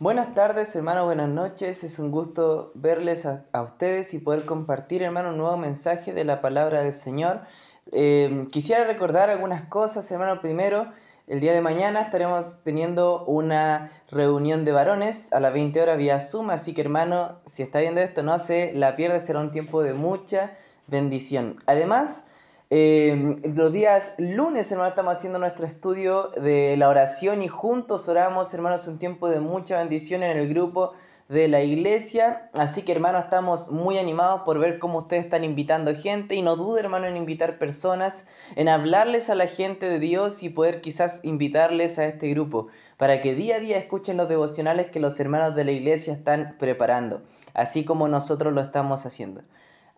Buenas tardes, hermano, buenas noches. Es un gusto verles a, ustedes y poder compartir, hermano, un nuevo mensaje de la palabra del Señor. Eh, quisiera recordar algunas cosas, hermano. Primero, el día de mañana estaremos teniendo una reunión de varones a las 20 horas vía Zoom, así que hermano, si está viendo esto, no se la pierda, será un tiempo de mucha bendición. Además, eh, los días lunes, hermano, estamos haciendo nuestro estudio de la oración y juntos oramos, hermanos, un tiempo de mucha bendición en el grupo de la iglesia. Así que, hermano, estamos muy animados por ver cómo ustedes están invitando gente y no dude, hermano, en invitar personas, en hablarles a la gente de Dios y poder quizás invitarles a este grupo para que día a día escuchen los devocionales que los hermanos de la iglesia están preparando, así como nosotros lo estamos haciendo.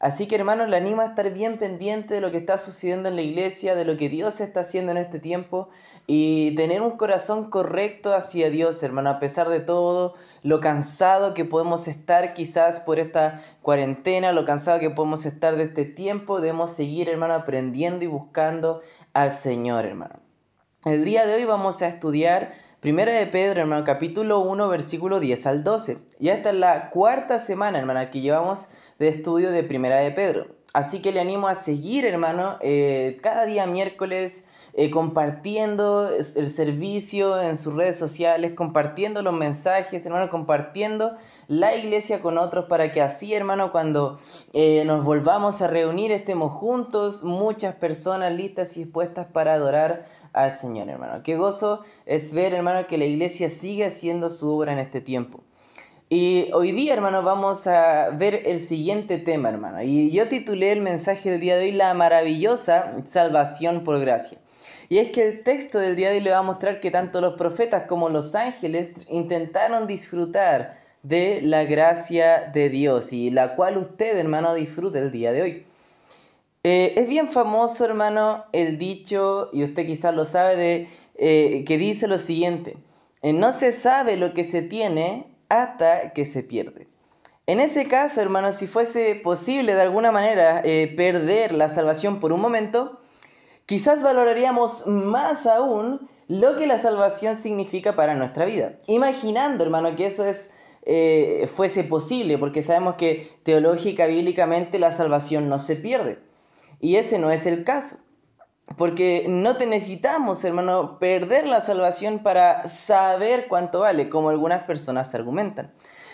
Así que hermanos, le animo a estar bien pendiente de lo que está sucediendo en la iglesia, de lo que Dios está haciendo en este tiempo y tener un corazón correcto hacia Dios, hermano, a pesar de todo lo cansado que podemos estar quizás por esta cuarentena, lo cansado que podemos estar de este tiempo, debemos seguir, hermano, aprendiendo y buscando al Señor, hermano. El día de hoy vamos a estudiar Primera de Pedro, hermano, capítulo 1, versículo 10 al 12. Ya esta es la cuarta semana, hermano, que llevamos de estudio de Primera de Pedro. Así que le animo a seguir, hermano, eh, cada día miércoles eh, compartiendo el servicio en sus redes sociales, compartiendo los mensajes, hermano, compartiendo la iglesia con otros para que así, hermano, cuando eh, nos volvamos a reunir, estemos juntos, muchas personas listas y dispuestas para adorar al Señor, hermano. Qué gozo es ver, hermano, que la iglesia sigue haciendo su obra en este tiempo. Y hoy día, hermano, vamos a ver el siguiente tema, hermano. Y yo titulé el mensaje del día de hoy La maravillosa salvación por gracia. Y es que el texto del día de hoy le va a mostrar que tanto los profetas como los ángeles intentaron disfrutar de la gracia de Dios y la cual usted, hermano, disfruta el día de hoy. Eh, es bien famoso, hermano, el dicho, y usted quizás lo sabe, de, eh, que dice lo siguiente, eh, no se sabe lo que se tiene hasta que se pierde. En ese caso, hermanos, si fuese posible de alguna manera eh, perder la salvación por un momento, quizás valoraríamos más aún lo que la salvación significa para nuestra vida. Imaginando, hermano, que eso es, eh, fuese posible, porque sabemos que teológica, bíblicamente, la salvación no se pierde. Y ese no es el caso. Porque no te necesitamos, hermano, perder la salvación para saber cuánto vale, como algunas personas argumentan.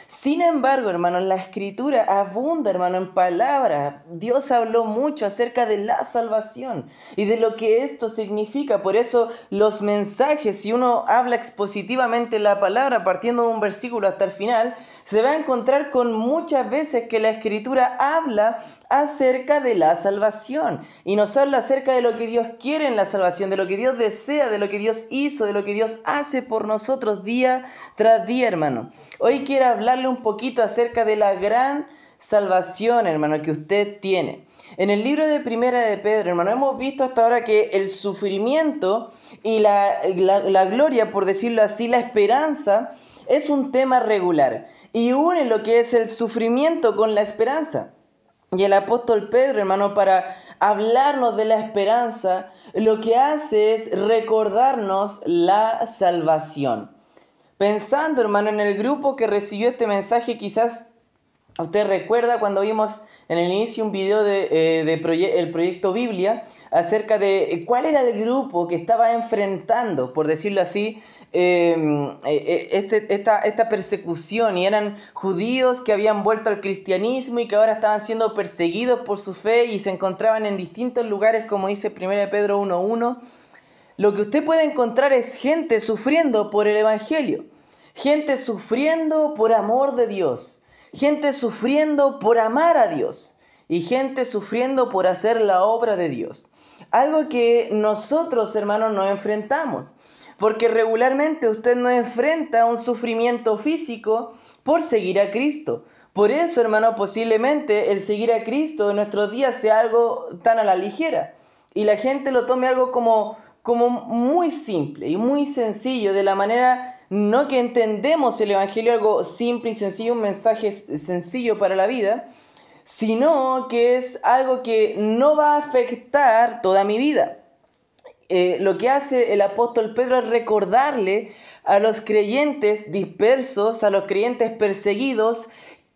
Sin embargo, hermano, la escritura abunda, hermano, en palabras. Dios habló mucho acerca de la salvación y de lo que esto significa. Por eso los mensajes, si uno habla expositivamente la palabra, partiendo de un versículo hasta el final, se va a encontrar con muchas veces que la escritura habla acerca de la salvación y nos habla acerca de lo que Dios quiere en la salvación, de lo que Dios desea, de lo que Dios hizo, de lo que Dios hace por nosotros día tras día, hermano. Hoy quiero hablarle un poquito acerca de la gran salvación, hermano, que usted tiene. En el libro de Primera de Pedro, hermano, hemos visto hasta ahora que el sufrimiento y la, la gloria, por decirlo así, la esperanza, es un tema regular y une lo que es el sufrimiento con la esperanza. Y el apóstol Pedro, hermano, para hablarnos de la esperanza, lo que hace es recordarnos la salvación. Pensando, hermano, en el grupo que recibió este mensaje, quizás usted recuerda cuando vimos en el inicio un video de, eh, el proyecto Biblia acerca de cuál era el grupo que estaba enfrentando, por decirlo así, Em, eh, eh, este, esta, esta persecución y eran judíos que habían vuelto al cristianismo y que ahora estaban siendo perseguidos por su fe y se encontraban en distintos lugares, como dice 1 Pedro 1.1. Lo que usted puede encontrar es gente sufriendo por el Evangelio, gente sufriendo por amor de Dios, gente sufriendo por amar a Dios y gente sufriendo por hacer la obra de Dios. Algo que nosotros, hermanos, nos enfrentamos. Porque regularmente usted no enfrenta un sufrimiento físico por seguir a Cristo. Por eso, hermano, posiblemente el seguir a Cristo en nuestros días sea algo tan a la ligera. Y la gente lo tome algo como, como muy simple y muy sencillo, de la manera no que entendemos el Evangelio algo simple y sencillo, un mensaje sencillo para la vida, sino que es algo que no va a afectar toda mi vida. eh, lo que hace el apóstol Pedro es recordarle a los creyentes dispersos, a los creyentes perseguidos,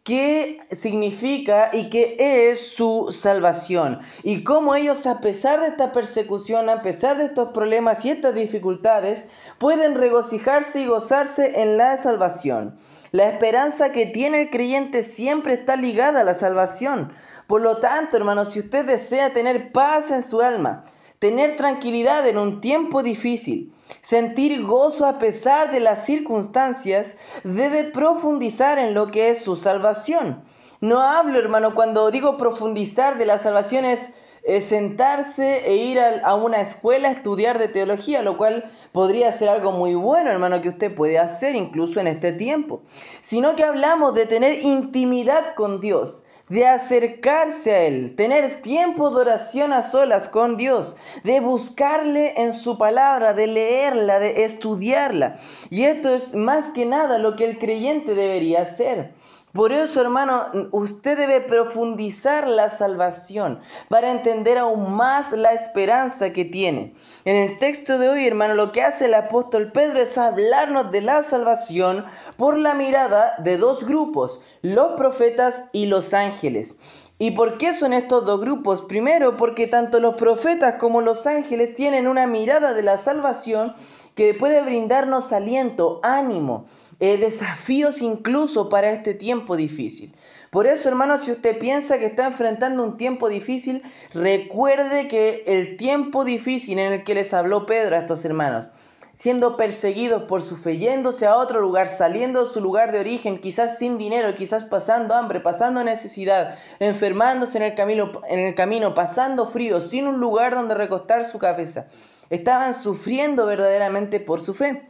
qué significa y qué es su salvación. Y cómo ellos, a pesar de esta persecución, a pesar de estos problemas y estas dificultades, pueden regocijarse y gozarse en la salvación. La esperanza que tiene el creyente siempre está ligada a la salvación. Por lo tanto, hermanos, si usted desea tener paz en su alma, tener tranquilidad en un tiempo difícil, sentir gozo a pesar de las circunstancias, debe profundizar en lo que es su salvación. No hablo, hermano, cuando digo profundizar de la salvación es, sentarse e ir a, una escuela a estudiar de teología, lo cual podría ser algo muy bueno, hermano, que usted puede hacer incluso en este tiempo. Sino que hablamos de tener intimidad con Dios, de acercarse a Él, tener tiempo de oración a solas con Dios, de buscarle en su palabra, de leerla, de estudiarla. Y esto es más que nada lo que el creyente debería hacer. Por eso, hermano, usted debe profundizar la salvación para entender aún más la esperanza que tiene. En el texto de hoy, hermano, lo que hace el apóstol Pedro es hablarnos de la salvación por la mirada de dos grupos, los profetas y los ángeles. ¿Y por qué son estos dos grupos? Primero, porque tanto los profetas como los ángeles tienen una mirada de la salvación que puede brindarnos aliento, ánimo eh, desafíos incluso para este tiempo difícil. Por eso, hermano, si usted piensa que está enfrentando un tiempo difícil, recuerde que el tiempo difícil en el que les habló Pedro a estos hermanos, siendo perseguidos por su fe, yéndose a otro lugar, saliendo de su lugar de origen, quizás sin dinero, quizás pasando hambre, pasando necesidad, enfermándose en el camino, en el camino pasando frío, sin un lugar donde recostar su cabeza. Estaban sufriendo verdaderamente por su fe.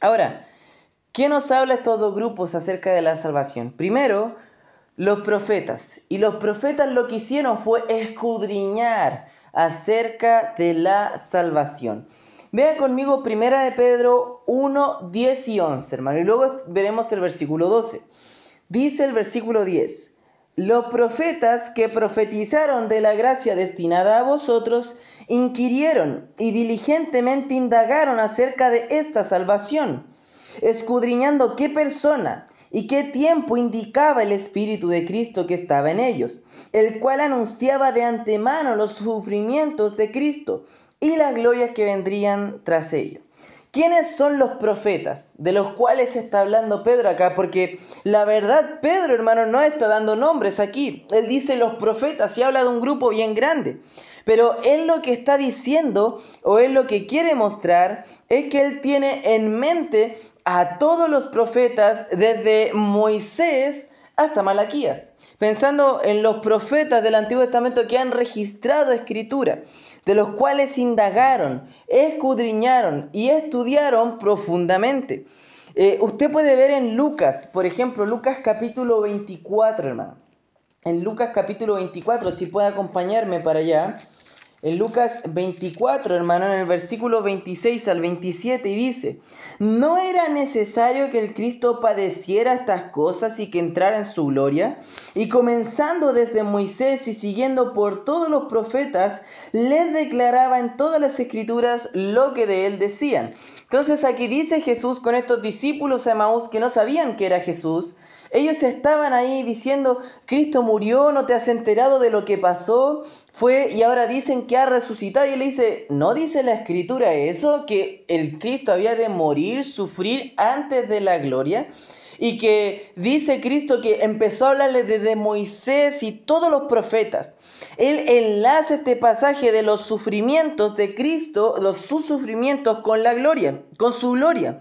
Ahora, ¿Qué nos habla estos dos grupos acerca de la salvación? Primero, los profetas. Y los profetas lo que hicieron fue escudriñar acerca de la salvación. Vea conmigo primera de Pedro 1, 10 y 11, hermano. Y luego veremos el versículo 12. Dice el versículo 10. Los profetas que profetizaron de la gracia destinada a vosotros inquirieron y diligentemente indagaron acerca de esta salvación escudriñando qué persona y qué tiempo indicaba el Espíritu de Cristo que estaba en ellos, el cual anunciaba de antemano los sufrimientos de Cristo y las glorias que vendrían tras ello. ¿Quiénes son los profetas de los cuales está hablando Pedro acá? Porque la verdad, Pedro, hermano, no está dando nombres aquí. Él dice los profetas y habla de un grupo bien grande. Pero él lo que está diciendo o él lo que quiere mostrar es que él tiene en mente a todos los profetas desde Moisés hasta Malaquías, pensando en los profetas del Antiguo Testamento que han registrado escritura, de los cuales indagaron, escudriñaron y estudiaron profundamente. Eh, usted puede ver en Lucas, por ejemplo, Lucas capítulo 24, hermano. En Lucas capítulo 24, si puede acompañarme para allá en Lucas 24, hermano, en el versículo 26 al 27, y dice, ¿no era necesario que el Cristo padeciera estas cosas y que entrara en su gloria? Y comenzando desde Moisés y siguiendo por todos los profetas, les declaraba en todas las escrituras lo que de él decían. Entonces aquí dice Jesús con estos discípulos de Maús que no sabían que era Jesús, ellos estaban ahí diciendo, Cristo murió, no te has enterado de lo que pasó, fue y ahora dicen que ha resucitado. Y él dice, ¿no dice la escritura eso? Que el Cristo había de morir, sufrir antes de la gloria. Y que dice Cristo que empezó a hablarle desde Moisés y todos los profetas. Él enlaza este pasaje de los sufrimientos de Cristo, los sus sufrimientos con la gloria, con su gloria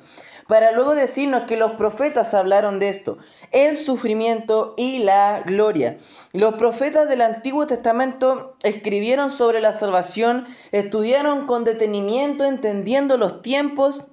para luego decirnos que los profetas hablaron de esto, el sufrimiento y la gloria. Los profetas del Antiguo Testamento escribieron sobre la salvación, estudiaron con detenimiento, entendiendo los tiempos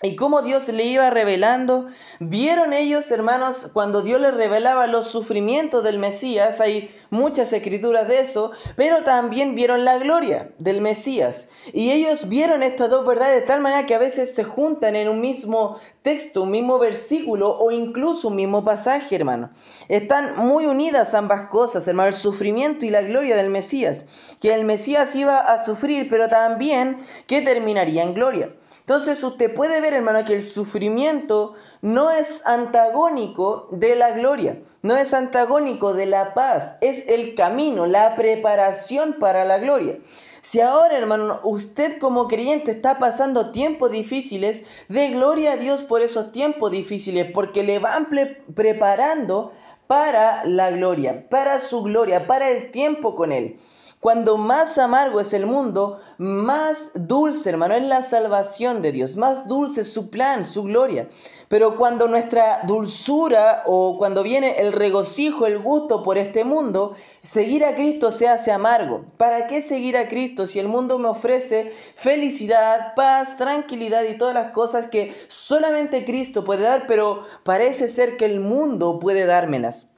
y cómo Dios le iba revelando. Vieron ellos, hermanos, cuando Dios les revelaba los sufrimientos del Mesías, hay muchas escrituras de eso, pero también vieron la gloria del Mesías. Y ellos vieron estas dos verdades de tal manera que a veces se juntan en un mismo texto, un mismo versículo o incluso un mismo pasaje, hermano. Están muy unidas ambas cosas, hermano, el sufrimiento y la gloria del Mesías. Que el Mesías iba a sufrir, pero también que terminaría en gloria. Entonces usted puede ver, hermano, que el sufrimiento no es antagónico de la gloria, no es antagónico de la paz, es el camino, la preparación para la gloria. Si ahora, hermano, usted como creyente está pasando tiempos difíciles, de gloria a Dios por esos tiempos difíciles, porque le van preparando para la gloria, para su gloria, para el tiempo con Él. Cuando más amargo es el mundo, más dulce, hermano, es la salvación de Dios, más dulce es su plan, su gloria. Pero cuando nuestra dulzura o cuando viene el regocijo, el gusto por este mundo, seguir a Cristo se hace amargo. ¿Para qué seguir a Cristo si el mundo me ofrece felicidad, paz, tranquilidad y todas las cosas que solamente Cristo puede dar, pero parece ser que el mundo puede dármelas?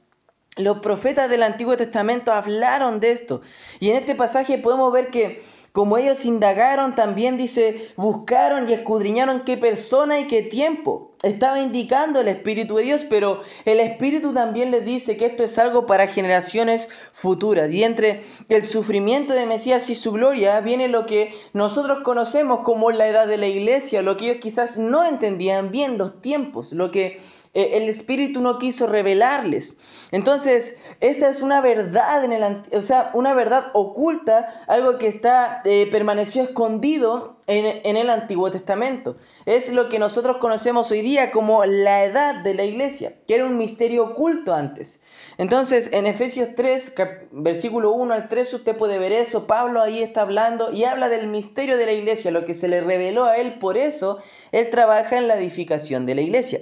Los profetas del Antiguo Testamento hablaron de esto. Y en este pasaje podemos ver que como ellos indagaron, también dice, buscaron y escudriñaron qué persona y qué tiempo. Estaba indicando el Espíritu de Dios, pero el Espíritu también les dice que esto es algo para generaciones futuras. Y entre el sufrimiento de Mesías y su gloria viene lo que nosotros conocemos como la edad de la iglesia, lo que ellos quizás no entendían bien, los tiempos, lo que eh, el Espíritu no quiso revelarles. Entonces, esta es una verdad en el, o sea, una verdad oculta, algo que está eh, permaneció escondido en, en, el Antiguo Testamento. Es lo que nosotros conocemos hoy día como la edad de la iglesia, que era un misterio oculto antes. Entonces, en Efesios 3, versículo 1 al 3, usted puede ver eso. Pablo ahí está hablando y habla del misterio de la iglesia, lo que se le reveló a él. Por eso, él trabaja en la edificación de la iglesia.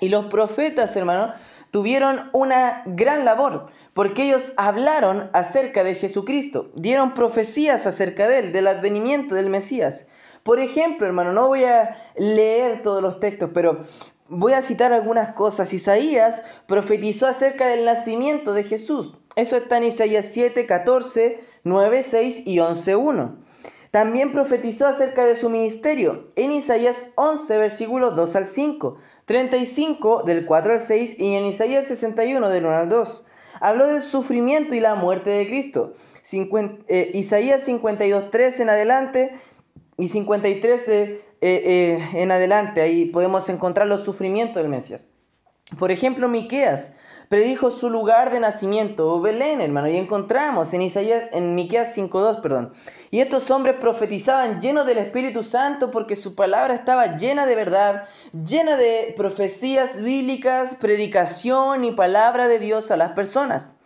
Y los profetas, hermano, tuvieron una gran labor, porque ellos hablaron acerca de Jesucristo, dieron profecías acerca de él, del advenimiento del Mesías. Por ejemplo, hermano, no voy a leer todos los textos, pero voy a citar algunas cosas. Isaías profetizó acerca del nacimiento de Jesús. Eso está en Isaías 7, 14, 9, 6 y 11, 1. También profetizó acerca de su ministerio en Isaías 11, versículos 2 al 5. 35 del 4 al 6 y en Isaías 61 del 1 al 2. Habló del sufrimiento y la muerte de Cristo. Eh, Isaías 52, 3 en adelante y 53 de, eh, eh, en adelante. Ahí podemos encontrar los sufrimientos del Mesías. Por ejemplo, Miqueas predijo su lugar de nacimiento, Belén, hermano, y encontramos en Isaías, en Miqueas 5.2, perdón. Y estos hombres profetizaban llenos del Espíritu Santo porque su palabra estaba llena de verdad, llena de profecías bíblicas, predicación y palabra de Dios a las personas.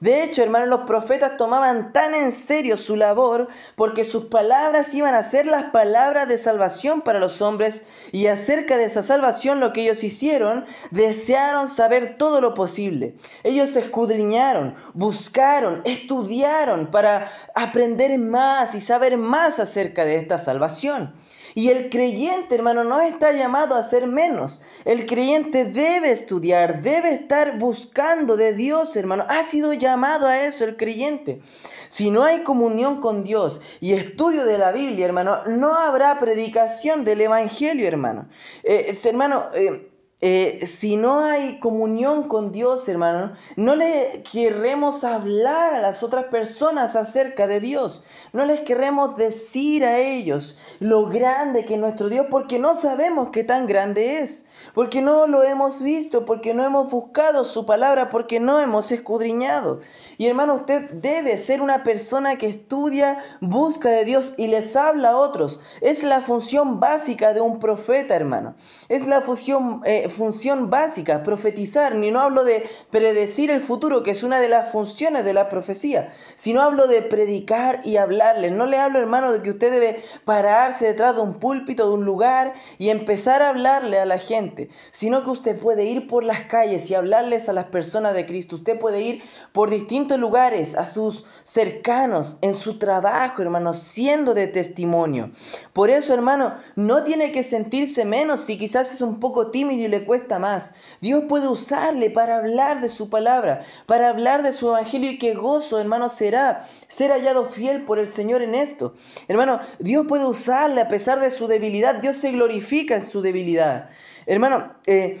De hecho, hermanos, los profetas tomaban tan en serio su labor porque sus palabras iban a ser las palabras de salvación para los hombres y acerca de esa salvación lo que ellos hicieron, desearon saber todo lo posible. Ellos escudriñaron, buscaron, estudiaron para aprender más y saber más acerca de esta salvación. Y el creyente, hermano, no está llamado a ser menos. El creyente debe estudiar, debe estar buscando de Dios, hermano. Ha sido llamado a eso el creyente. Si no hay comunión con Dios y estudio de la Biblia, hermano, no habrá predicación del Evangelio, hermano. Eh, hermano, eh, eh, si no hay comunión con Dios, hermano, no le querremos hablar a las otras personas acerca de Dios. No les queremos decir a ellos lo grande que es nuestro Dios, porque no sabemos qué tan grande es porque no lo hemos visto, porque no hemos buscado su palabra, porque no hemos escudriñado. Y hermano, usted debe ser una persona que estudia, busca de Dios y les habla a otros. Es la función básica de un profeta, hermano. Es la función, eh, función básica, profetizar, ni no hablo de predecir el futuro, que es una de las funciones de la profecía, sino hablo de predicar y hablarle. No le hablo, hermano, de que usted debe pararse detrás de un púlpito, de un lugar y empezar a hablarle a la gente, sino que usted puede ir por las calles y hablarles a las personas de Cristo. Usted puede ir por lugares, a sus cercanos, en su trabajo, hermano, siendo de testimonio. Por eso, hermano, no tiene que sentirse menos si quizás es un poco tímido y le cuesta más. Dios puede usarle para hablar de su palabra, para hablar de su evangelio y qué gozo, hermano, será ser hallado fiel por el Señor en esto. Hermano, Dios puede usarle a pesar de su debilidad. Dios se glorifica en su debilidad. Hermano, eh,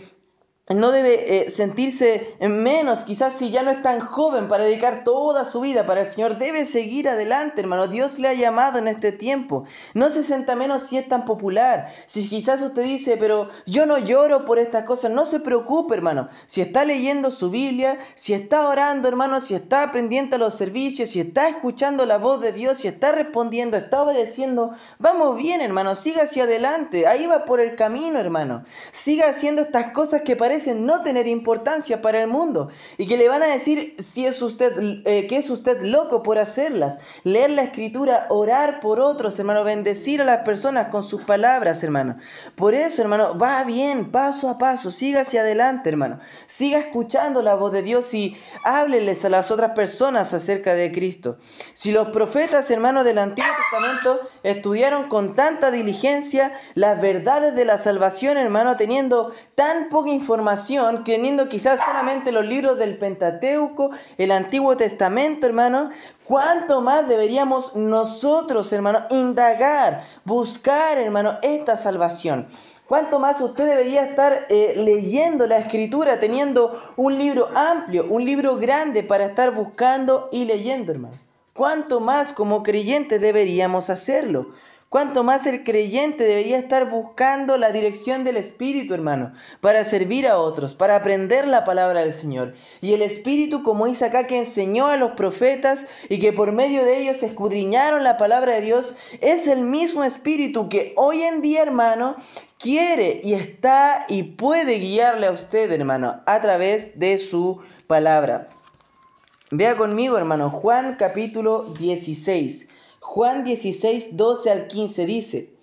no debe eh, sentirse menos, quizás si ya no es tan joven para dedicar toda su vida para el Señor, debe seguir adelante, hermano. Dios le ha llamado en este tiempo. No se sienta menos si es tan popular. Si quizás usted dice, pero yo no lloro por estas cosas, no se preocupe, hermano. Si está leyendo su Biblia, si está orando, hermano, si está aprendiendo los servicios, si está escuchando la voz de Dios, si está respondiendo, está obedeciendo, vamos bien, hermano, siga hacia adelante. Ahí va por el camino, hermano. Siga haciendo estas cosas que parecen no tener importancia para el mundo y que le van a decir si es usted, eh, que es usted loco por hacerlas. Leer la escritura, orar por otros, hermano, bendecir a las personas con sus palabras, hermano. Por eso, hermano, va bien, paso a paso, siga hacia adelante, hermano. Siga escuchando la voz de Dios y hábleles a las otras personas acerca de Cristo. Si los profetas, hermano, del Antiguo Testamento estudiaron con tanta diligencia las verdades de la salvación, hermano, teniendo tan poca información, teniendo quizás solamente los libros del Pentateuco, el Antiguo Testamento, hermano, ¿cuánto más deberíamos nosotros, hermano, indagar, buscar, hermano, esta salvación? ¿Cuánto más usted debería estar eh, leyendo la escritura, teniendo un libro amplio, un libro grande para estar buscando y leyendo, hermano? ¿Cuánto más como creyente deberíamos hacerlo? Cuanto más el creyente debería estar buscando la dirección del Espíritu, hermano, para servir a otros, para aprender la palabra del Señor. Y el Espíritu, como dice acá, que enseñó a los profetas y que por medio de ellos escudriñaron la palabra de Dios, es el mismo Espíritu que hoy en día, hermano, quiere y está y puede guiarle a usted, hermano, a través de su palabra. Vea conmigo, hermano, Juan capítulo 16. Juan 16, 12 al 15 dice,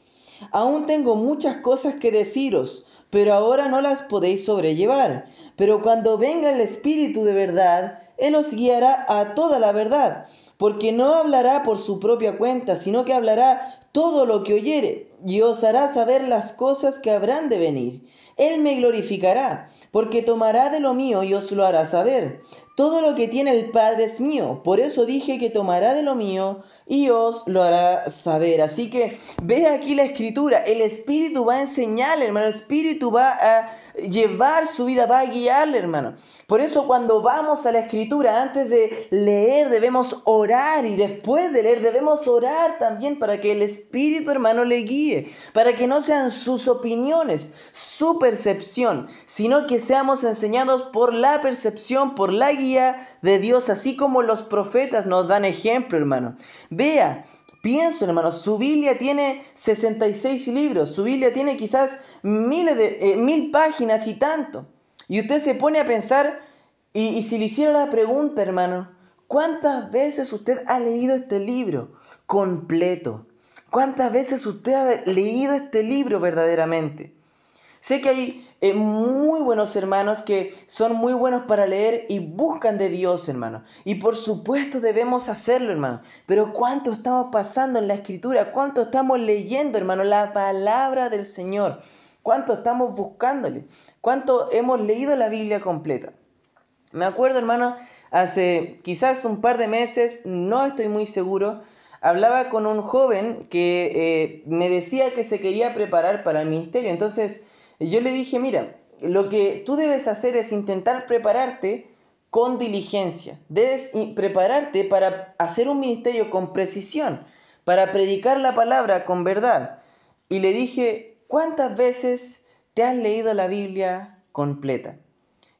Aún tengo muchas cosas que deciros, pero ahora no las podéis sobrellevar. Pero cuando venga el Espíritu de verdad, Él os guiará a toda la verdad, porque no hablará por su propia cuenta, sino que hablará todo lo que oyere, y os hará saber las cosas que habrán de venir. Él me glorificará, porque tomará de lo mío y os lo hará saber. Todo lo que tiene el Padre es mío, por eso dije que tomará de lo mío y os lo hará saber. Así que ve aquí la escritura, el Espíritu va a enseñarle, hermano, el Espíritu va a llevar su vida, va a guiarle, hermano. Por eso cuando vamos a la escritura, antes de leer debemos orar y después de leer debemos orar también para que el Espíritu, hermano, le guíe, para que no sean sus opiniones, su percepción, sino que seamos enseñados por la percepción, por la guía de Dios, así como los profetas nos dan ejemplo, hermano. Vea, pienso, hermano, su Biblia tiene 66 libros, su Biblia tiene quizás miles de, eh, mil páginas y tanto. Y usted se pone a pensar, y si le hiciera la pregunta, hermano, ¿cuántas veces usted ha leído este libro completo? ¿Cuántas veces usted ha leído este libro verdaderamente? Sé que hay eh, muy buenos hermanos que son muy buenos para leer y buscan de Dios, hermano. Y por supuesto debemos hacerlo, hermano. Pero ¿cuánto estamos pasando en la escritura? ¿Cuánto estamos leyendo, hermano? La palabra del Señor. ¿Cuánto estamos buscándole? ¿Cuánto hemos leído la Biblia completa? Me acuerdo, hermano, hace quizás un par de meses, no estoy muy seguro, hablaba con un joven que eh, me decía que se quería preparar para el ministerio. Entonces, yo le dije, mira, lo que tú debes hacer es intentar prepararte con diligencia. Debes prepararte para hacer un ministerio con precisión, para predicar la palabra con verdad. Y le dije, ¿cuántas veces te has leído la Biblia completa?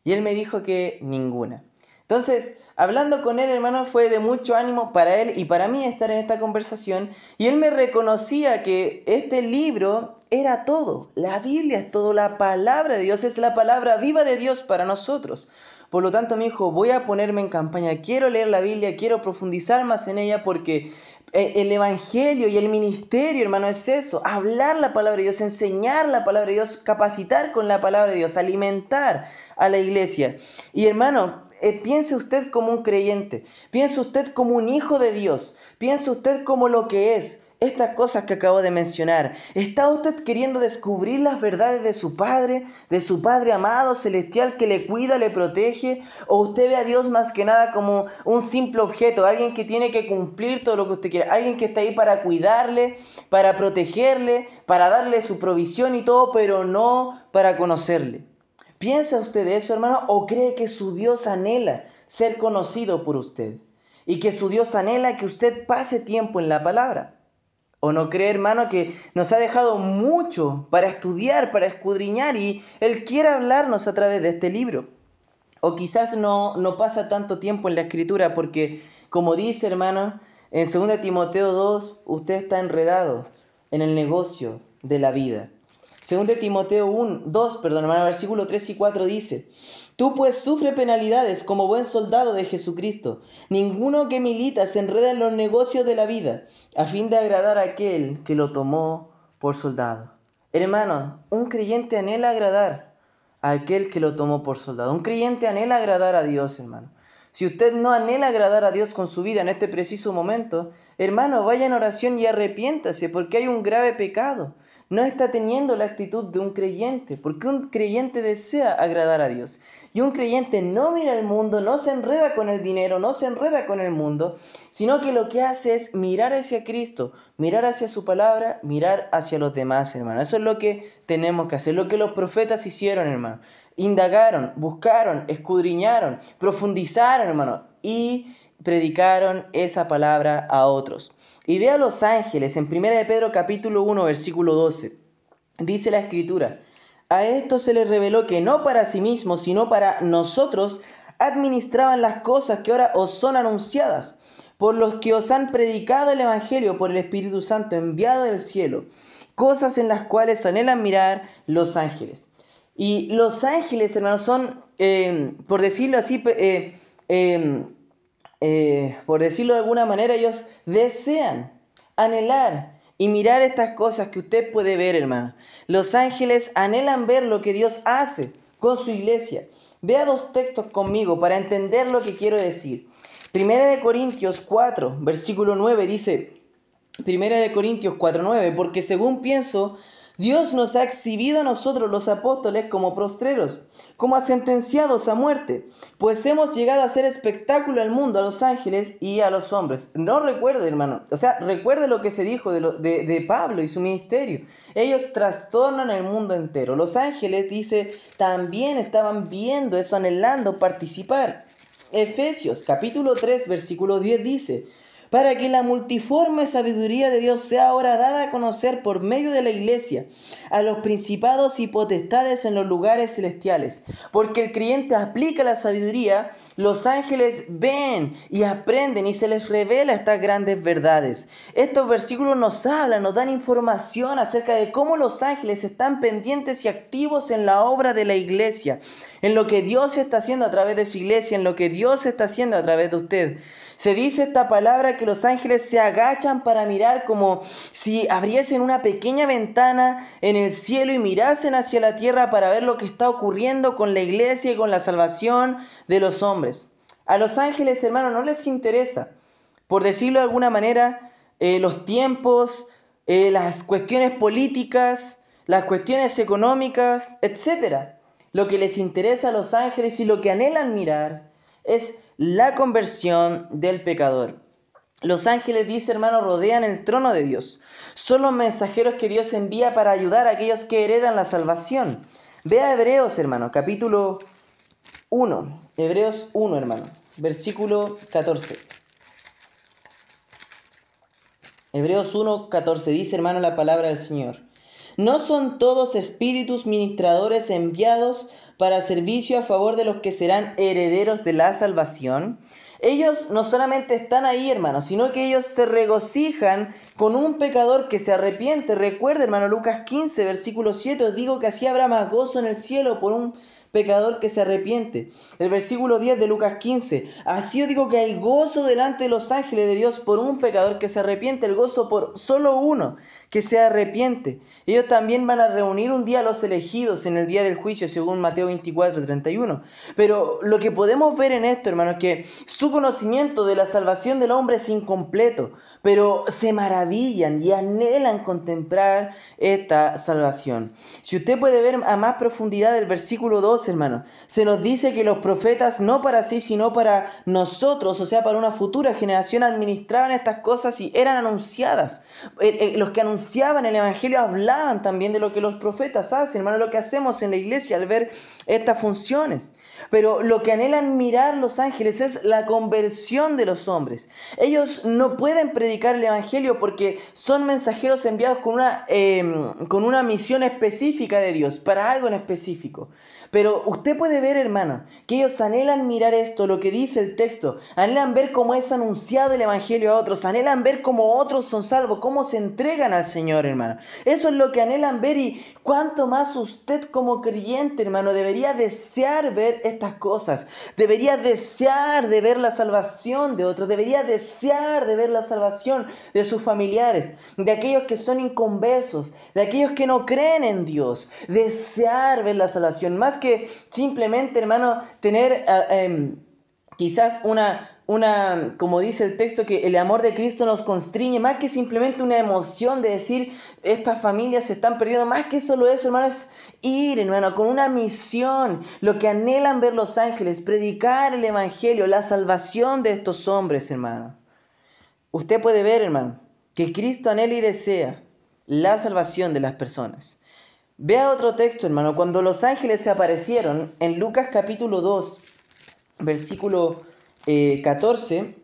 Y él me dijo que ninguna. Entonces, hablando con él, hermano, fue de mucho ánimo para él y para mí estar en esta conversación. Y él me reconocía que este libro era todo. La Biblia es todo. La palabra de Dios es la palabra viva de Dios para nosotros. Por lo tanto, mi hijo, voy a ponerme en campaña. Quiero leer la Biblia, quiero profundizar más en ella porque eh, el Evangelio y el ministerio, hermano, es eso. Hablar la palabra de Dios, enseñar la palabra de Dios, capacitar con la palabra de Dios, alimentar a la iglesia. Y hermano, eh, piense usted como un creyente, piense usted como un hijo de Dios, piense usted como lo que es. Estas cosas que acabo de mencionar, ¿está usted queriendo descubrir las verdades de su Padre, de su Padre amado, celestial, que le cuida, le protege? ¿O usted ve a Dios más que nada como un simple objeto, alguien que tiene que cumplir todo lo que usted quiere, alguien que está ahí para cuidarle, para protegerle, para darle su provisión y todo, pero no para conocerle? ¿Piensa usted eso, hermano? ¿O cree que su Dios anhela ser conocido por usted? Y que su Dios anhela que usted pase tiempo en la palabra. ¿O no cree, hermano, que nos ha dejado mucho para estudiar, para escudriñar y Él quiere hablarnos a través de este libro? O quizás no, no pasa tanto tiempo en la escritura porque, como dice, hermano, en 2 Timoteo 2, usted está enredado en el negocio de la vida. Según de Timoteo 1, 2, perdón, hermano, versículo 3 y 4 dice, Tú pues sufre penalidades como buen soldado de Jesucristo. Ninguno que milita se enreda en los negocios de la vida, a fin de agradar a aquel que lo tomó por soldado. Hermano, un creyente anhela agradar a aquel que lo tomó por soldado. Un creyente anhela agradar a Dios, hermano. Si usted no anhela agradar a Dios con su vida en este preciso momento, hermano, vaya en oración y arrepiéntase porque hay un grave pecado no está teniendo la actitud de un creyente, porque un creyente desea agradar a Dios. Y un creyente no mira el mundo, no se enreda con el dinero, no se enreda con el mundo, sino que lo que hace es mirar hacia Cristo, mirar hacia su palabra, mirar hacia los demás, hermano. Eso es lo que tenemos que hacer, lo que los profetas hicieron, hermano. Indagaron, buscaron, escudriñaron, profundizaron, hermano, y predicaron esa palabra a otros. Y ve a los ángeles en 1 de Pedro capítulo 1 versículo 12. Dice la escritura, a esto se les reveló que no para sí mismos, sino para nosotros administraban las cosas que ahora os son anunciadas, por los que os han predicado el Evangelio por el Espíritu Santo enviado del cielo, cosas en las cuales anhelan mirar los ángeles. Y los ángeles, hermanos, son, eh, por decirlo así, eh, eh, eh, por decirlo de alguna manera, ellos desean, anhelar y mirar estas cosas que usted puede ver, hermano. Los ángeles anhelan ver lo que Dios hace con su iglesia. Vea dos textos conmigo para entender lo que quiero decir. Primera de Corintios 4, versículo 9 dice, Primera de Corintios 4, 9, porque según pienso, Dios nos ha exhibido a nosotros los apóstoles como prostreros, como a sentenciados a muerte, pues hemos llegado a hacer espectáculo al mundo, a los ángeles y a los hombres. No recuerde, hermano, o sea, recuerde lo que se dijo de, de Pablo y su ministerio. Ellos trastornan el mundo entero. Los ángeles, dice, también estaban viendo eso, anhelando participar. Efesios capítulo 3, versículo 10 dice, para que la multiforme sabiduría de Dios sea ahora dada a conocer por medio de la iglesia a los principados y potestades en los lugares celestiales. Porque el creyente aplica la sabiduría, los ángeles ven y aprenden y se les revela estas grandes verdades. Estos versículos nos hablan, nos dan información acerca de cómo los ángeles están pendientes y activos en la obra de la iglesia, en lo que Dios está haciendo a través de su iglesia, en lo que Dios está haciendo a través de usted. Se dice esta palabra que los ángeles se agachan para mirar como si abriesen una pequeña ventana en el cielo y mirasen hacia la tierra para ver lo que está ocurriendo con la iglesia y con la salvación de los hombres. A los ángeles, hermanos, no les interesa, por decirlo de alguna manera, eh, los tiempos, eh, las cuestiones políticas, las cuestiones económicas, etc. Lo que les interesa a los ángeles y lo que anhelan mirar es la conversión del pecador. Los ángeles, dice hermano, rodean el trono de Dios. Son los mensajeros que Dios envía para ayudar a aquellos que heredan la salvación. Vea Hebreos, hermano, capítulo 1. Hebreos 1, hermano, versículo 14. Hebreos 1, 14 dice, hermano, la palabra del Señor. ¿No son todos espíritus ministradores enviados para servicio a favor de los que serán herederos de la salvación. ellos no solamente están ahí, hermano, sino que ellos se regocijan con un pecador que se arrepiente. Recuerda, hermano, Lucas 15, versículo 7, os digo que así habrá más gozo en el cielo por un pecador que se arrepiente. El versículo 10 de Lucas 15. Así os digo que hay gozo delante de los ángeles de Dios por un pecador que se arrepiente, el gozo por solo uno que se arrepiente. Ellos también van a reunir un día a los elegidos en el día del juicio, según Mateo 24, 31. Pero lo que podemos ver en esto, hermano, es que su conocimiento de la salvación del hombre es incompleto pero se maravillan y anhelan contemplar esta salvación. Si usted puede ver a más profundidad el versículo 2, hermano, se nos dice que los profetas no para sí, sino para nosotros, o sea, para una futura generación, administraban estas cosas y eran anunciadas. Eh, eh, los que anunciaban el Evangelio hablaban también de lo que los profetas hacen, hermano, lo que hacemos en la iglesia al ver estas funciones. Pero lo que anhelan mirar los ángeles es la conversión de los hombres. Ellos no pueden predicar el Evangelio porque son mensajeros enviados con una, em, con una misión específica de Dios, para algo en específico. Pero usted puede ver, hermano, que ellos anhelan mirar esto, lo que dice el texto, anhelan ver cómo es anunciado el Evangelio a otros, anhelan ver cómo otros son salvos, cómo se entregan al Señor, hermano. Eso es lo que anhelan ver y cuánto más usted como creyente, hermano, debería desear ver estas cosas, debería desear de ver la salvación de otros, debería desear de ver la salvación de sus familiares, de aquellos que son inconversos, de aquellos que no creen en Dios, desear ver la salvación. Más que simplemente, hermano, tener ah, em, quizás una, una, como dice el texto, que el amor de Cristo nos constriñe, más que simplemente una emoción de decir, estas familias se están perdiendo, más que solo eso, hermano, es ir, hermano, con una misión, lo que anhelan ver los ángeles, predicar el Evangelio, la salvación de estos hombres, hermano. Usted puede ver, hermano, que Cristo anhela y desea la salvación de las personas. Vea otro texto, hermano. Cuando los ángeles se aparecieron en Lucas capítulo 2, versículo 14, eh,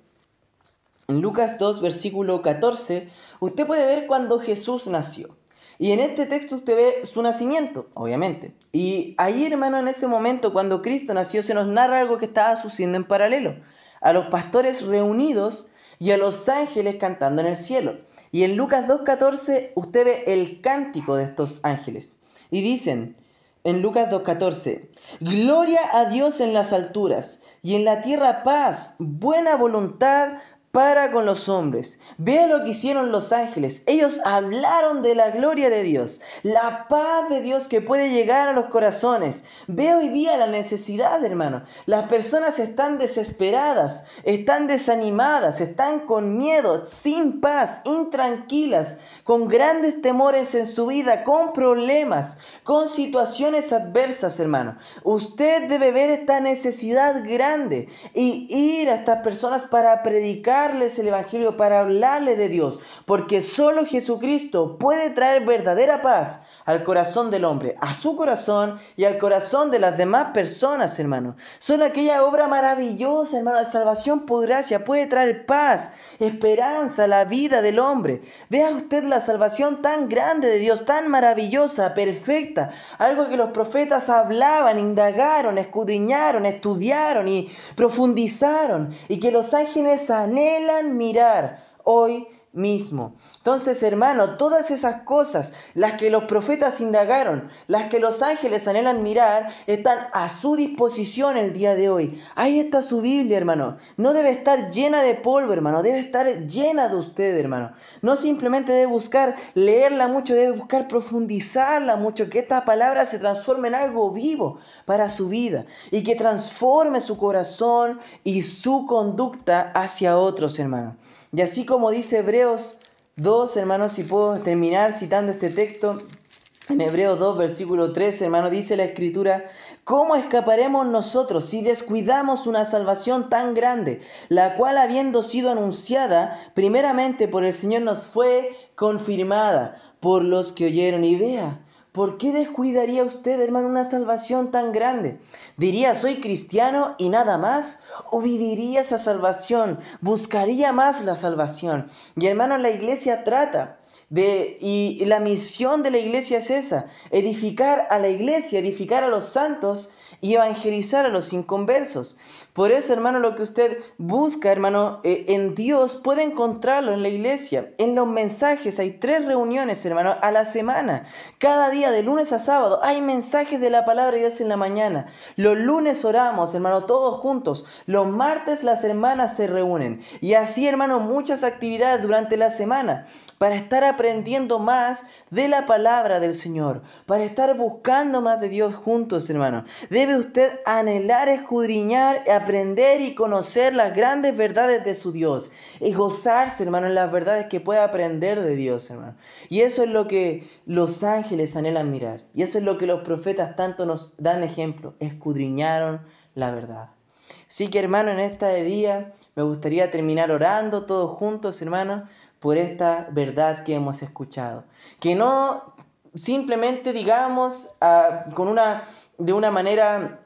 en Lucas 2, versículo 14, usted puede ver cuando Jesús nació. Y en este texto usted ve su nacimiento, obviamente. Y ahí, hermano, en ese momento, cuando Cristo nació, se nos narra algo que estaba sucediendo en paralelo. A los pastores reunidos y a los ángeles cantando en el cielo. Y en Lucas 2.14 usted ve el cántico de estos ángeles. Y dicen en Lucas 2.14, Gloria a Dios en las alturas y en la tierra paz, buena voluntad para con los hombres. Vea lo que hicieron los ángeles. Ellos hablaron de la gloria de Dios, la paz de Dios que puede llegar a los corazones. Ve hoy día la necesidad, hermano. Las personas están desesperadas, están desanimadas, están con miedo, sin paz, intranquilas, con grandes temores en su vida, con problemas, con situaciones adversas, hermano. Usted debe ver esta necesidad grande y ir a estas personas para predicar el Evangelio, para hablarle de Dios, porque solo Jesucristo puede traer verdadera paz al corazón del hombre, a su corazón y al corazón de las demás personas, hermano. Son aquella obra maravillosa, hermano. La salvación por gracia puede traer paz, esperanza la vida del hombre. Vea usted la salvación tan grande de Dios, tan maravillosa, perfecta. Algo que los profetas hablaban, indagaron, escudriñaron, estudiaron y profundizaron. Y que los ángeles anhelan mirar hoy mismo. Entonces, hermano, todas esas cosas, las que los profetas indagaron, las que los ángeles anhelan mirar, están a su disposición el día de hoy. Ahí está su Biblia, hermano. No debe estar llena de polvo, hermano. Debe estar llena de usted, hermano. No simplemente debe buscar leerla mucho, debe buscar profundizarla mucho, que esta palabra se transforme en algo vivo para su vida y que transforme su corazón y su conducta hacia otros, hermano. Y así como dice Hebreos 2, hermanos, si puedo terminar citando este texto, en Hebreos 2, versículo 3, hermano, dice la escritura, ¿cómo escaparemos nosotros si descuidamos una salvación tan grande, la cual habiendo sido anunciada primeramente por el Señor nos fue confirmada por los que oyeron? Y vea, ¿Por qué descuidaría usted, hermano, una salvación tan grande? ¿Diría soy cristiano y nada más? ¿O viviría esa salvación? ¿Buscaría más la salvación? Y hermano, la iglesia trata de, y la misión de la iglesia es esa, edificar a la iglesia, edificar a los santos y evangelizar a los inconversos. Por eso, hermano, lo que usted busca, hermano, eh, en Dios puede encontrarlo en la iglesia. En los mensajes hay tres reuniones, hermano, a la semana. Cada día, de lunes a sábado, hay mensajes de la palabra de Dios en la mañana. Los lunes oramos, hermano, todos juntos. Los martes las hermanas se reúnen. Y así, hermano, muchas actividades durante la semana para estar aprendiendo más de la palabra del Señor, para estar buscando más de Dios juntos, hermano. Debe usted anhelar, escudriñar, aprender y conocer las grandes verdades de su Dios y gozarse, hermano, en las verdades que puede aprender de Dios, hermano. Y eso es lo que los ángeles anhelan mirar. Y eso es lo que los profetas tanto nos dan ejemplo, escudriñaron la verdad. Así que, hermano, en esta día me gustaría terminar orando todos juntos, hermano por esta verdad que hemos escuchado. Que no simplemente digamos ah, con una, de una manera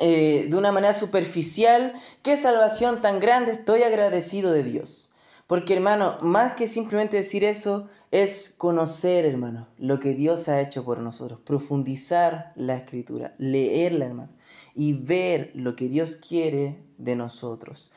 eh, de una manera superficial, qué salvación tan grande, estoy agradecido de Dios. Porque hermano, más que simplemente decir eso, es conocer, hermano, lo que Dios ha hecho por nosotros, profundizar la escritura, leerla, hermano, y ver lo que Dios quiere de nosotros.